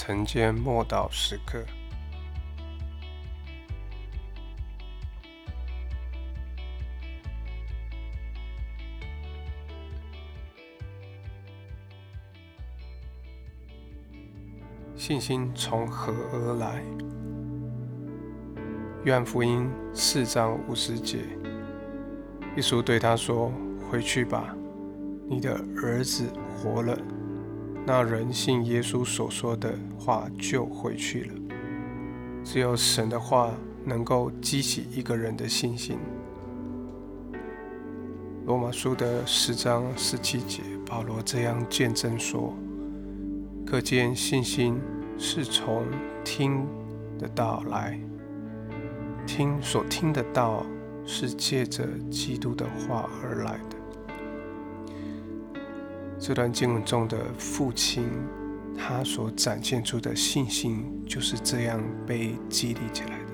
晨间默祷时刻，信心从何而来？约翰福音四章五十节，耶稣对他说：“回去吧，你的儿子活了。”那人信耶稣所说的话，就回去了。只有神的话能够激起一个人的信心。罗马书的十章十七节，保罗这样见证说：“可见信心是从听的道来，听所听的道是借着基督的话而来的。”这段经文中的父亲，他所展现出的信心就是这样被激励起来的。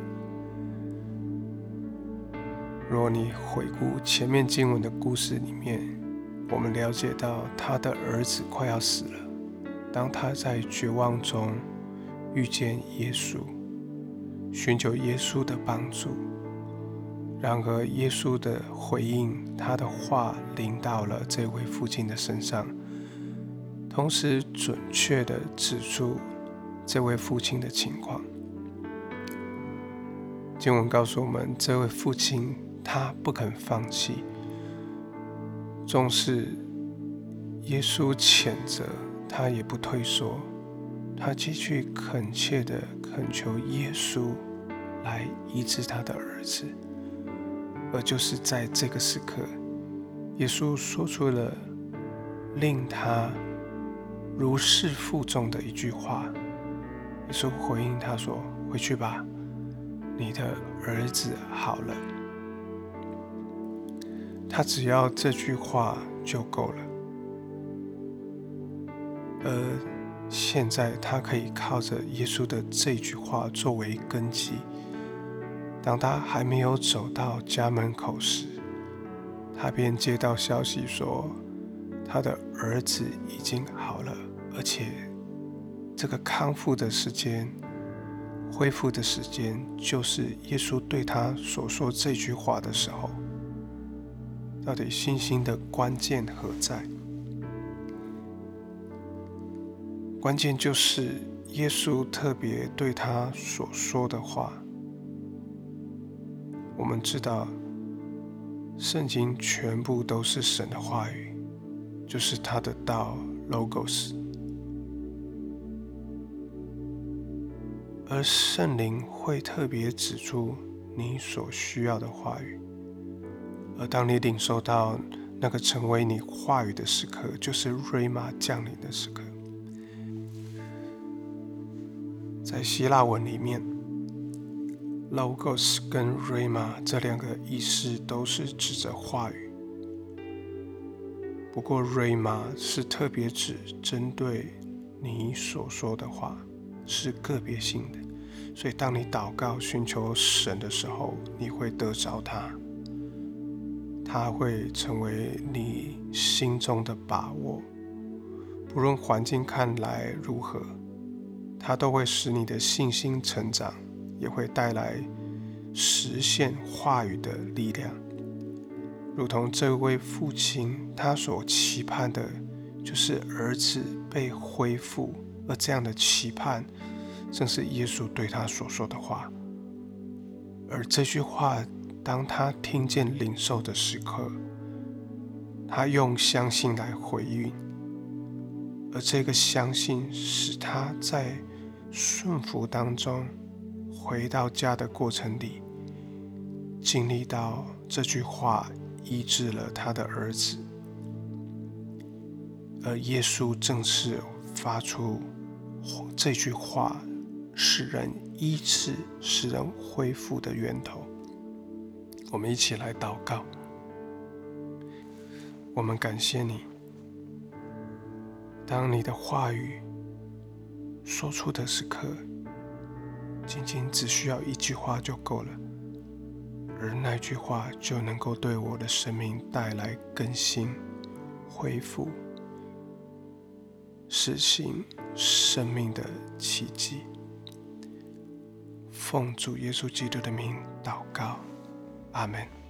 若你回顾前面经文的故事里面，我们了解到他的儿子快要死了。当他在绝望中遇见耶稣，寻求耶稣的帮助，然而耶稣的回应，他的话临到了这位父亲的身上。同时，准确地指出这位父亲的情况。经文告诉我们，这位父亲他不肯放弃，纵使耶稣谴责他，也不退缩，他继续恳切地恳求耶稣来医治他的儿子。而就是在这个时刻，耶稣说出了令他。如释负重的一句话，耶稣回应他说：“回去吧，你的儿子好了。”他只要这句话就够了。而现在，他可以靠着耶稣的这句话作为根基。当他还没有走到家门口时，他便接到消息说。他的儿子已经好了，而且这个康复的时间、恢复的时间，就是耶稣对他所说这句话的时候。到底信心的关键何在？关键就是耶稣特别对他所说的话。我们知道，圣经全部都是神的话语。就是他的道，logos，而圣灵会特别指出你所需要的话语，而当你领受到那个成为你话语的时刻，就是瑞玛降临的时刻。在希腊文里面，logos 跟 RMA 这两个意思都是指着话语。不过，RMA 是特别指针对你所说的话，是个别性的。所以，当你祷告寻求神的时候，你会得着他，他会成为你心中的把握。不论环境看来如何，他都会使你的信心成长，也会带来实现话语的力量。如同这位父亲，他所期盼的，就是儿子被恢复，而这样的期盼，正是耶稣对他所说的话。而这句话，当他听见领受的时刻，他用相信来回应，而这个相信，使他在顺服当中，回到家的过程里，经历到这句话。医治了他的儿子，而耶稣正是发出这句话，使人医治、使人恢复的源头。我们一起来祷告，我们感谢你。当你的话语说出的时刻，仅仅只需要一句话就够了。而那句话就能够对我的生命带来更新、恢复、实行生命的奇迹。奉主耶稣基督的名祷告，阿门。